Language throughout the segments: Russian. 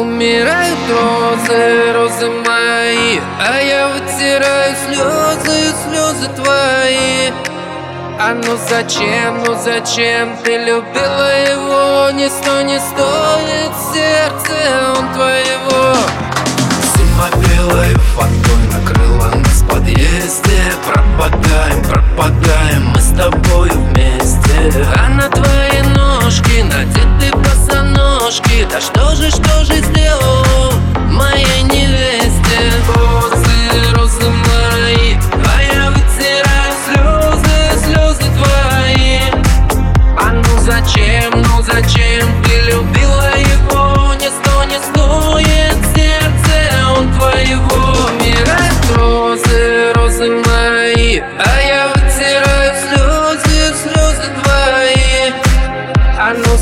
Умирают розы, розы мои А я вытираю слезы, слезы твои. А ну зачем, ну зачем ты любила его? Ни сто не стоит сердце, он твоего. Сильно белое скажи, что же сделал моей невесте.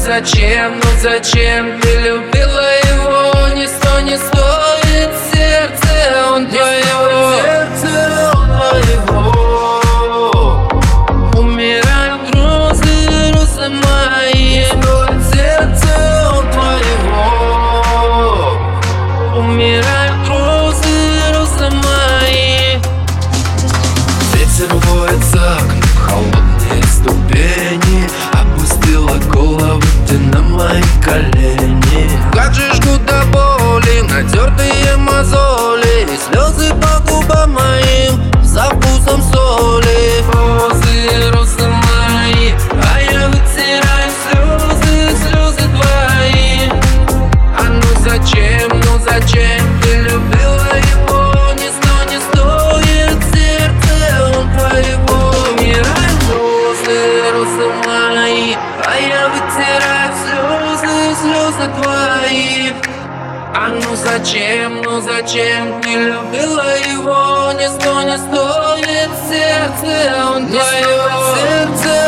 зачем, ну зачем ты любила его? не сто не стоит сердце, он твое твоих. А ну зачем, ну зачем? Ты любила его Не сто, не стоит сердце, он не твое сердце.